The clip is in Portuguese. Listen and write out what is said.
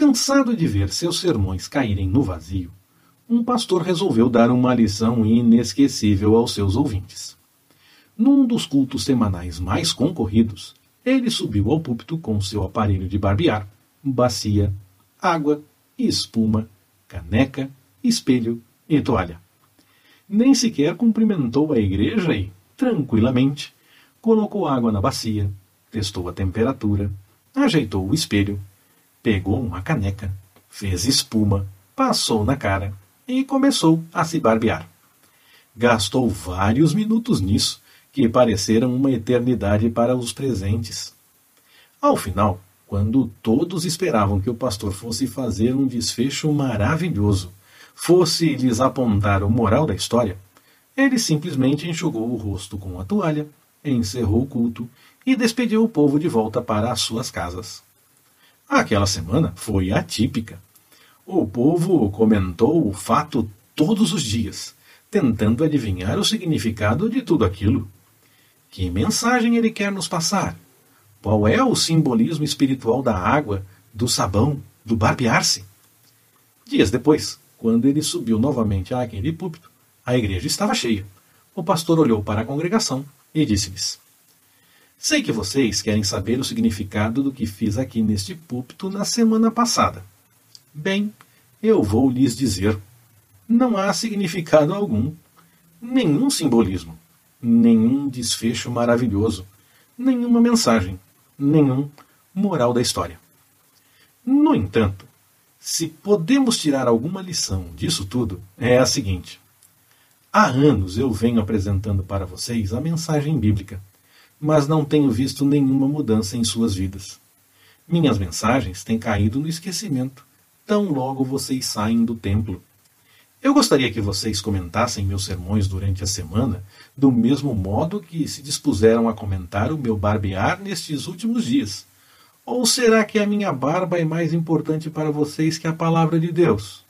Cansado de ver seus sermões caírem no vazio, um pastor resolveu dar uma lição inesquecível aos seus ouvintes. Num dos cultos semanais mais concorridos, ele subiu ao púlpito com seu aparelho de barbear, bacia, água, espuma, caneca, espelho e toalha. Nem sequer cumprimentou a igreja e, tranquilamente, colocou água na bacia, testou a temperatura, ajeitou o espelho, pegou uma caneca, fez espuma, passou na cara e começou a se barbear. Gastou vários minutos nisso, que pareceram uma eternidade para os presentes. Ao final, quando todos esperavam que o pastor fosse fazer um desfecho maravilhoso, fosse lhes apontar o moral da história, ele simplesmente enxugou o rosto com a toalha, encerrou o culto e despediu o povo de volta para as suas casas. Aquela semana foi atípica. O povo comentou o fato todos os dias, tentando adivinhar o significado de tudo aquilo. Que mensagem ele quer nos passar? Qual é o simbolismo espiritual da água, do sabão, do barbear-se? Dias depois, quando ele subiu novamente àquele púlpito, a igreja estava cheia. O pastor olhou para a congregação e disse-lhes: Sei que vocês querem saber o significado do que fiz aqui neste púlpito na semana passada. Bem, eu vou lhes dizer: não há significado algum, nenhum simbolismo, nenhum desfecho maravilhoso, nenhuma mensagem, nenhum moral da história. No entanto, se podemos tirar alguma lição disso tudo, é a seguinte: há anos eu venho apresentando para vocês a mensagem bíblica, mas não tenho visto nenhuma mudança em suas vidas. Minhas mensagens têm caído no esquecimento tão logo vocês saem do templo. Eu gostaria que vocês comentassem meus sermões durante a semana, do mesmo modo que se dispuseram a comentar o meu barbear nestes últimos dias. Ou será que a minha barba é mais importante para vocês que a palavra de Deus?